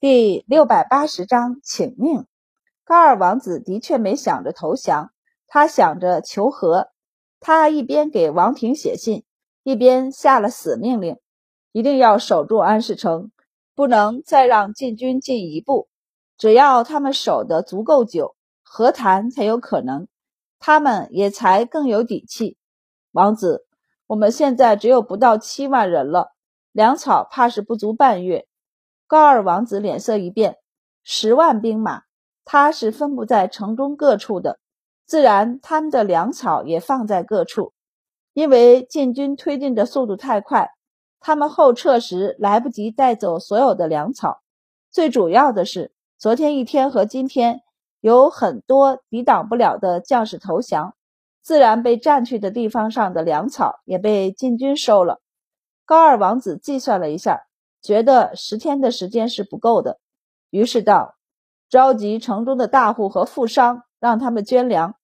第六百八十章请命。高二王子的确没想着投降，他想着求和。他一边给王庭写信，一边下了死命令：一定要守住安市城，不能再让晋军进一步。只要他们守得足够久，和谈才有可能，他们也才更有底气。王子，我们现在只有不到七万人了，粮草怕是不足半月。高二王子脸色一变，十万兵马，他是分布在城中各处的。自然，他们的粮草也放在各处，因为晋军推进的速度太快，他们后撤时来不及带走所有的粮草。最主要的是，昨天一天和今天有很多抵挡不了的将士投降，自然被占去的地方上的粮草也被晋军收了。高二王子计算了一下，觉得十天的时间是不够的，于是道：“召集城中的大户和富商，让他们捐粮。”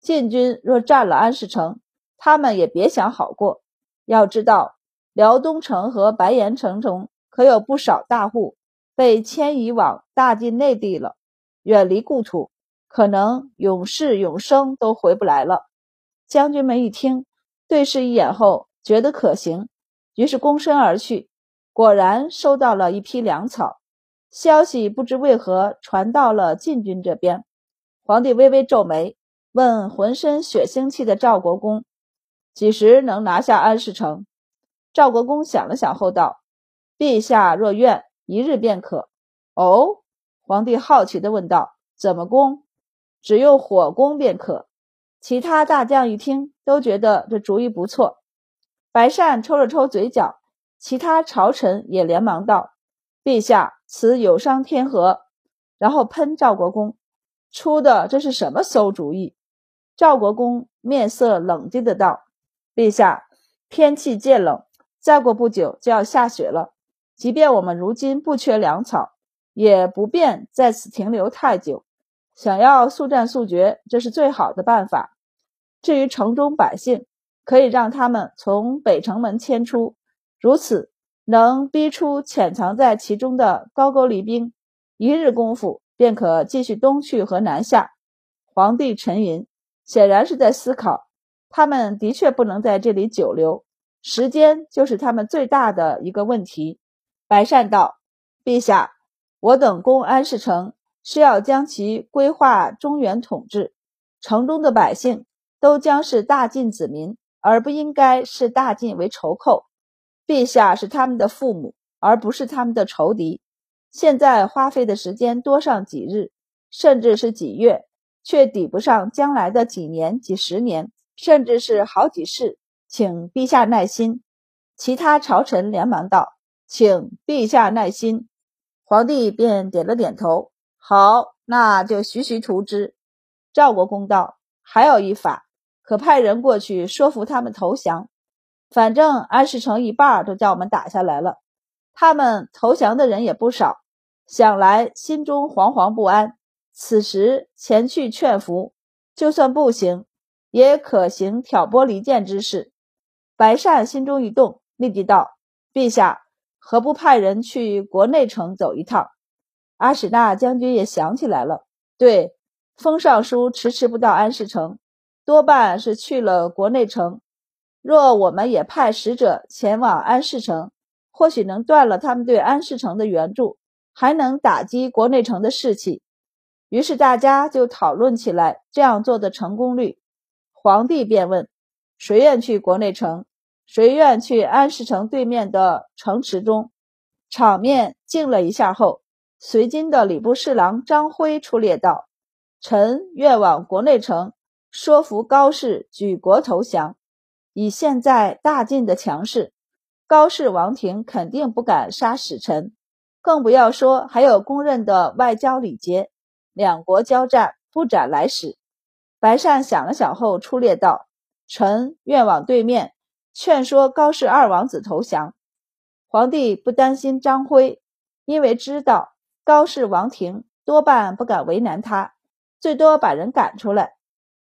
晋军若占了安市城，他们也别想好过。要知道，辽东城和白岩城中可有不少大户被迁移往大晋内地了，远离故土，可能永世永生都回不来了。将军们一听，对视一眼后，觉得可行，于是躬身而去。果然收到了一批粮草，消息不知为何传到了晋军这边。皇帝微微皱眉。问浑身血腥气的赵国公，几时能拿下安市城？赵国公想了想后道：“陛下若愿，一日便可。”哦，皇帝好奇地问道：“怎么攻？只用火攻便可。”其他大将一听，都觉得这主意不错。白善抽了抽嘴角，其他朝臣也连忙道：“陛下，此有伤天和。”然后喷赵国公：“出的这是什么馊主意？”赵国公面色冷静的道：“陛下，天气渐冷，再过不久就要下雪了。即便我们如今不缺粮草，也不便在此停留太久。想要速战速决，这是最好的办法。至于城中百姓，可以让他们从北城门迁出，如此能逼出潜藏在其中的高句丽兵，一日功夫便可继续东去和南下。”皇帝沉吟。显然是在思考，他们的确不能在这里久留，时间就是他们最大的一个问题。白善道：“陛下，我等攻安市城是要将其规划中原统治，城中的百姓都将是大晋子民，而不应该视大晋为仇寇。陛下是他们的父母，而不是他们的仇敌。现在花费的时间多上几日，甚至是几月。”却抵不上将来的几年、几十年，甚至是好几世，请陛下耐心。其他朝臣连忙道：“请陛下耐心。”皇帝便点了点头：“好，那就徐徐图之。”赵国公道：“还有一法，可派人过去说服他们投降。反正安世城一半都叫我们打下来了，他们投降的人也不少，想来心中惶惶不安。”此时前去劝服，就算不行，也可行挑拨离间之事。白善心中一动，立即道：“陛下何不派人去国内城走一趟？”阿史那将军也想起来了，对，封尚书迟迟不到安市城，多半是去了国内城。若我们也派使者前往安市城，或许能断了他们对安市城的援助，还能打击国内城的士气。于是大家就讨论起来这样做的成功率。皇帝便问：“谁愿去国内城？谁愿去安市城对面的城池中？”场面静了一下后，随军的礼部侍郎张辉出列道：“臣愿往国内城说服高氏举国投降。以现在大晋的强势，高氏王庭肯定不敢杀使臣，更不要说还有公认的外交礼节。”两国交战，不斩来使。白善想了想后，出列道：“臣愿往对面劝说高氏二王子投降。”皇帝不担心张辉，因为知道高氏王庭多半不敢为难他，最多把人赶出来。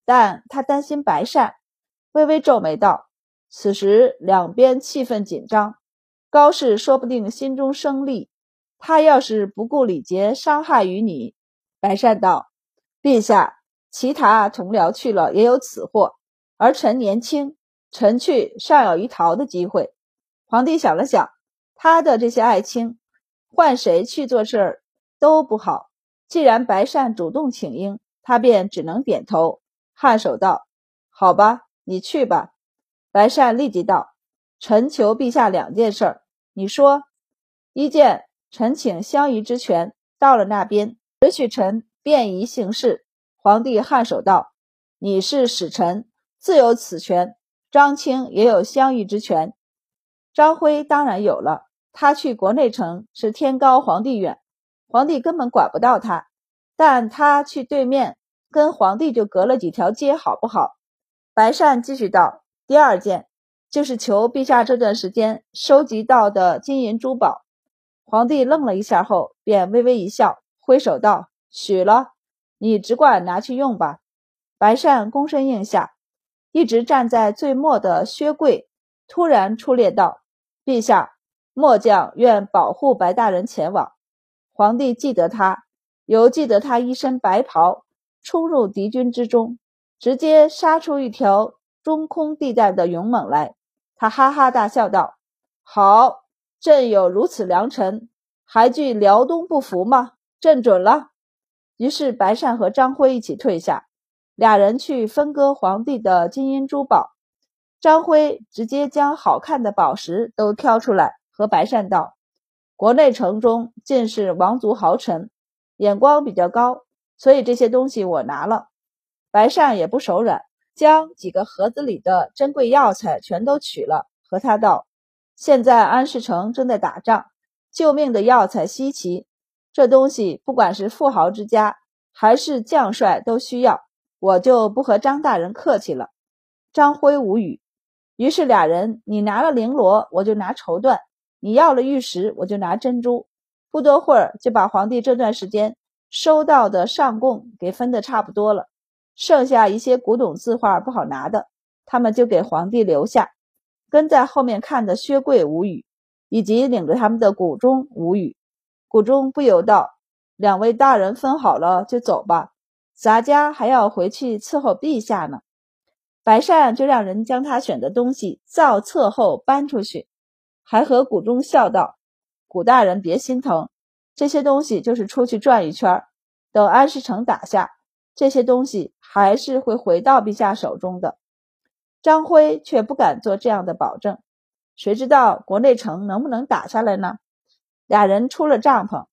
但他担心白善，微微皱眉道：“此时两边气氛紧张，高氏说不定心中生虑，他要是不顾礼节，伤害于你。”白善道：“陛下，其他同僚去了也有此祸，而臣年轻，臣去尚有一逃的机会。”皇帝想了想，他的这些爱卿，换谁去做事儿都不好。既然白善主动请缨，他便只能点头，颔首道：“好吧，你去吧。”白善立即道：“臣求陛下两件事儿，你说。一件，臣请相宜之权，到了那边。”允许臣便宜行事。皇帝颔首道：“你是使臣，自有此权。张清也有相遇之权。张辉当然有了。他去国内城是天高皇帝远，皇帝根本管不到他。但他去对面，跟皇帝就隔了几条街，好不好？”白善继续道：“第二件，就是求陛下这段时间收集到的金银珠宝。”皇帝愣了一下后，便微微一笑。挥手道：“许了，你只管拿去用吧。”白善躬身应下。一直站在最末的薛贵突然出列道：“陛下，末将愿保护白大人前往。”皇帝记得他，犹记得他一身白袍冲入敌军之中，直接杀出一条中空地带的勇猛来。他哈哈大笑道：“好，朕有如此良臣，还惧辽东不服吗？”朕准了。于是白善和张辉一起退下，俩人去分割皇帝的金银珠宝。张辉直接将好看的宝石都挑出来，和白善道：“国内城中尽是王族豪臣，眼光比较高，所以这些东西我拿了。”白善也不手软，将几个盒子里的珍贵药材全都取了，和他道：“现在安世城正在打仗，救命的药材稀奇。”这东西不管是富豪之家还是将帅都需要，我就不和张大人客气了。张辉无语，于是俩人，你拿了绫罗，我就拿绸缎；你要了玉石，我就拿珍珠。不多会儿，就把皇帝这段时间收到的上贡给分得差不多了，剩下一些古董字画不好拿的，他们就给皇帝留下。跟在后面看的薛贵无语，以及领着他们的谷中无语。谷中不由道：“两位大人分好了就走吧，咱家还要回去伺候陛下呢。”白善就让人将他选的东西造册后搬出去，还和谷中笑道：“谷大人别心疼，这些东西就是出去转一圈，等安世城打下，这些东西还是会回到陛下手中的。”张辉却不敢做这样的保证，谁知道国内城能不能打下来呢？俩人出了帐篷，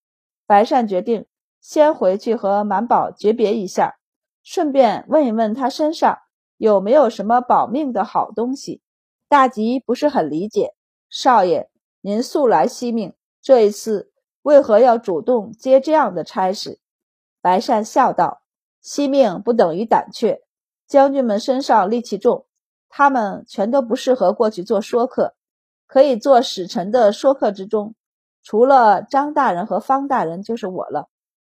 白善决定先回去和满宝诀别一下，顺便问一问他身上有没有什么保命的好东西。大吉不是很理解，少爷，您素来惜命，这一次为何要主动接这样的差事？白善笑道：“惜命不等于胆怯，将军们身上戾气重，他们全都不适合过去做说客，可以做使臣的说客之中。”除了张大人和方大人，就是我了。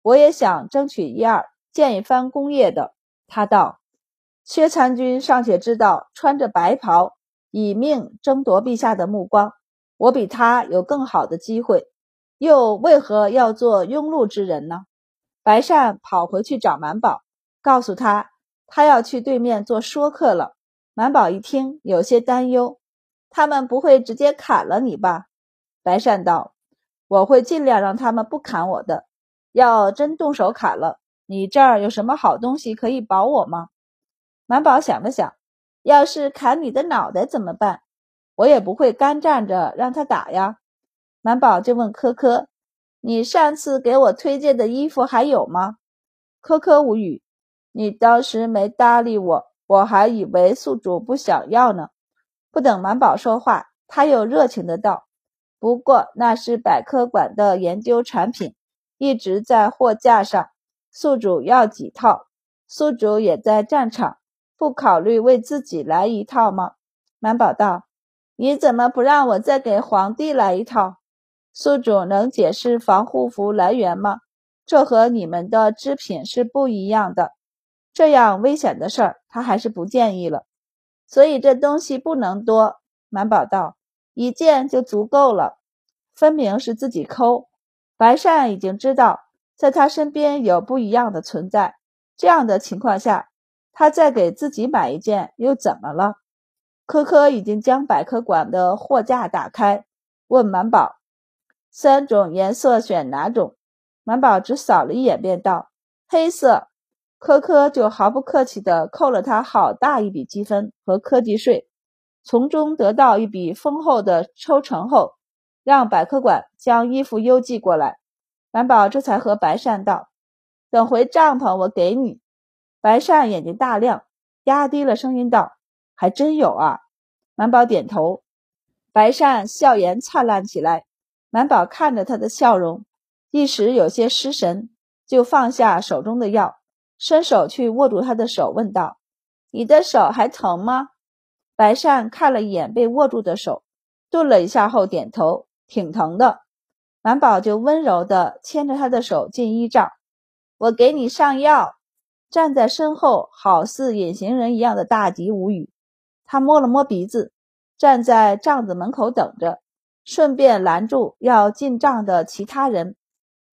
我也想争取一二，建一番功业的。他道：“薛参军尚且知道穿着白袍以命争夺陛下的目光，我比他有更好的机会，又为何要做庸碌之人呢？”白善跑回去找满宝，告诉他他要去对面做说客了。满宝一听，有些担忧：“他们不会直接砍了你吧？”白善道。我会尽量让他们不砍我的。要真动手砍了，你这儿有什么好东西可以保我吗？满宝想了想，要是砍你的脑袋怎么办？我也不会干站着让他打呀。满宝就问科科：“你上次给我推荐的衣服还有吗？”科科无语：“你当时没搭理我，我还以为宿主不想要呢。”不等满宝说话，他又热情的道。不过那是百科馆的研究产品，一直在货架上。宿主要几套？宿主也在战场，不考虑为自己来一套吗？满宝道：“你怎么不让我再给皇帝来一套？”宿主能解释防护服来源吗？这和你们的织品是不一样的。这样危险的事儿，他还是不建议了。所以这东西不能多。满宝道。一件就足够了，分明是自己抠。白善已经知道，在他身边有不一样的存在。这样的情况下，他再给自己买一件又怎么了？科科已经将百科馆的货架打开，问满宝：“三种颜色选哪种？”满宝只扫了一眼，便道：“黑色。”科科就毫不客气地扣了他好大一笔积分和科技税，从中得到一笔丰厚的抽成后，让百科馆将衣服邮寄过来。满宝这才和白善道：“等回帐篷，我给你。”白善眼睛大亮，压低了声音道。还真有啊！满宝点头，白善笑颜灿烂起来。满宝看着他的笑容，一时有些失神，就放下手中的药，伸手去握住他的手，问道：“你的手还疼吗？”白善看了一眼被握住的手，顿了一下后点头：“挺疼的。”满宝就温柔地牵着他的手进衣帐：“我给你上药。”站在身后，好似隐形人一样的大吉无语。他摸了摸鼻子，站在帐子门口等着，顺便拦住要进帐的其他人。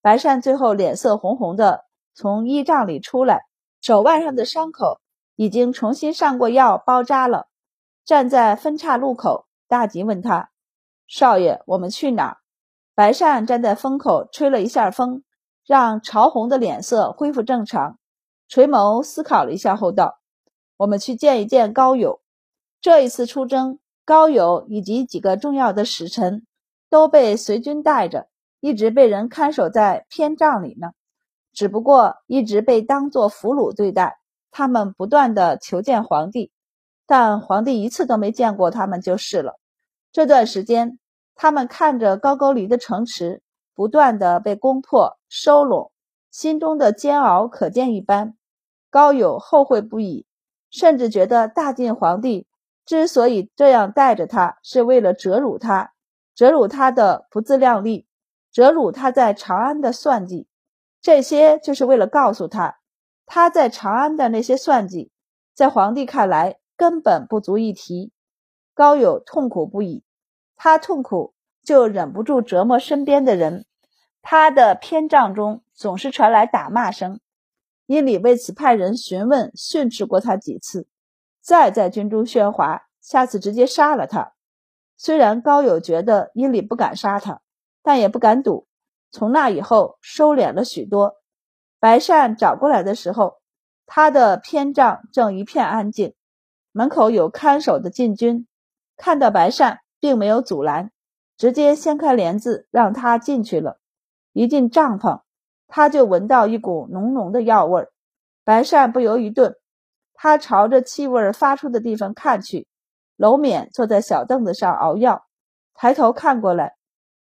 白善最后脸色红红的从衣帐里出来，手腕上的伤口已经重新上过药包扎了。站在分岔路口，大吉问他：“少爷，我们去哪儿？”白善站在风口，吹了一下风，让潮红的脸色恢复正常，垂眸思考了一下后道：“我们去见一见高友。”这一次出征，高友以及几个重要的使臣都被随军带着，一直被人看守在偏帐里呢。只不过一直被当作俘虏对待。他们不断的求见皇帝，但皇帝一次都没见过他们就是了。这段时间，他们看着高句丽的城池不断的被攻破、收拢，心中的煎熬可见一斑。高友后悔不已，甚至觉得大晋皇帝。之所以这样带着他，是为了折辱他，折辱他的不自量力，折辱他在长安的算计。这些就是为了告诉他，他在长安的那些算计，在皇帝看来根本不足一提。高友痛苦不已，他痛苦就忍不住折磨身边的人。他的偏帐中总是传来打骂声，伊里为此派人询问训斥过他几次。再在军中喧哗，下次直接杀了他。虽然高友觉得伊里不敢杀他，但也不敢赌。从那以后，收敛了许多。白善找过来的时候，他的偏帐正一片安静，门口有看守的禁军，看到白善，并没有阻拦，直接掀开帘子让他进去了。一进帐篷，他就闻到一股浓浓的药味儿。白善不由一顿。他朝着气味发出的地方看去，娄冕坐在小凳子上熬药，抬头看过来，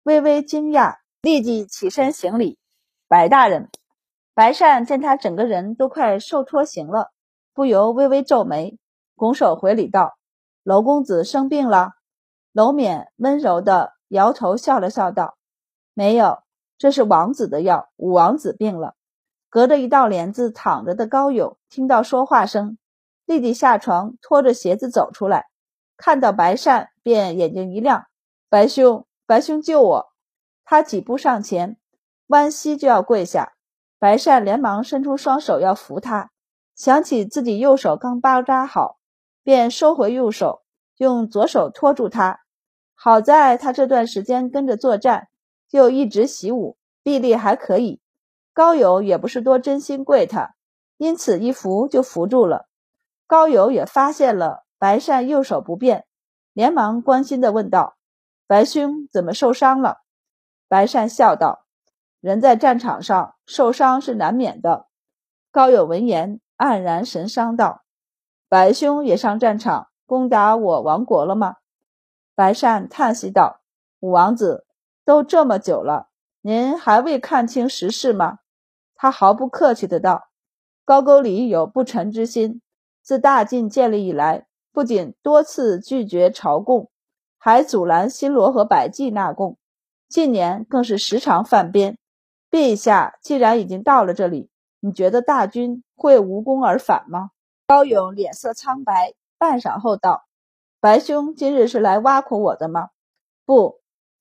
微微惊讶，立即起身行礼：“白大人。”白善见他整个人都快瘦脱形了，不由微微皱眉，拱手回礼道：“娄公子生病了。”娄冕温柔地摇头，笑了笑道：“没有，这是王子的药。五王子病了。”隔着一道帘子躺着的高友听到说话声。立即下床，拖着鞋子走出来，看到白善，便眼睛一亮：“白兄，白兄救我！”他几步上前，弯膝就要跪下。白善连忙伸出双手要扶他，想起自己右手刚包扎好，便收回右手，用左手托住他。好在他这段时间跟着作战，又一直习武，臂力还可以。高友也不是多真心跪他，因此一扶就扶住了。高友也发现了白善右手不便，连忙关心地问道：“白兄怎么受伤了？”白善笑道：“人在战场上受伤是难免的。”高友闻言黯然神伤道：“白兄也上战场攻打我王国了吗？”白善叹息道：“五王子都这么久了，您还未看清时事吗？”他毫不客气的道：“高句丽有不臣之心。”自大晋建立以来，不仅多次拒绝朝贡，还阻拦新罗和百济纳贡，近年更是时常犯边。陛下既然已经到了这里，你觉得大军会无功而返吗？高勇脸色苍白，半晌后道：“白兄今日是来挖苦我的吗？”不，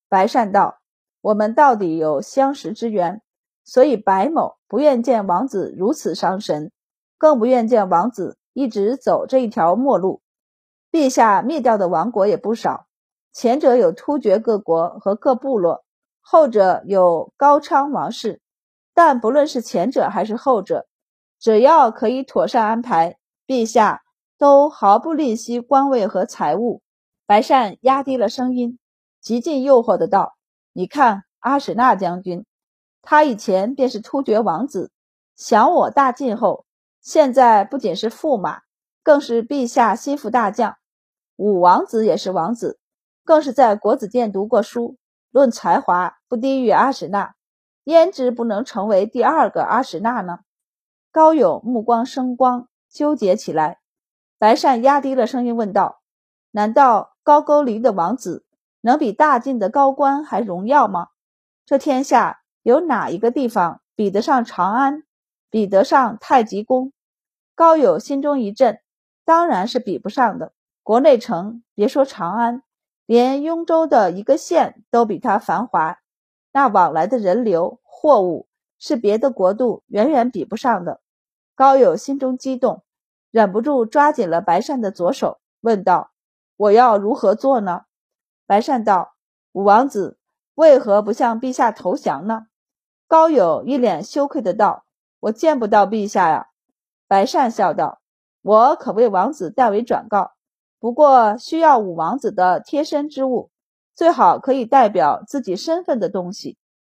白善道：“我们到底有相识之缘，所以白某不愿见王子如此伤神，更不愿见王子一直走这一条末路。陛下灭掉的王国也不少，前者有突厥各国和各部落，后者有高昌王室。但不论是前者还是后者，只要可以妥善安排，陛下都毫不吝惜官位和财物。白善压低了声音，极尽诱惑的道：“你看阿史那将军，他以前便是突厥王子，降我大晋后，现在不仅是驸马，更是陛下心腹大将。武王子也是王子，更是在国子监读过书，论才华不低于阿史那。”焉知不能成为第二个阿史那呢？高勇目光生光，纠结起来。白善压低了声音问道：“难道高句丽的王子能比大晋的高官还荣耀吗？这天下有哪一个地方比得上长安，比得上太极宫？”高友心中一震，当然是比不上的。国内城，别说长安，连雍州的一个县都比它繁华。那往来的人流、货物是别的国度远远比不上的。高友心中激动，忍不住抓紧了白善的左手，问道：“我要如何做呢？”白善道：“五王子为何不向陛下投降呢？”高友一脸羞愧的道：“我见不到陛下呀。”白善笑道：“我可为王子代为转告，不过需要五王子的贴身之物。”最好可以代表自己身份的东西。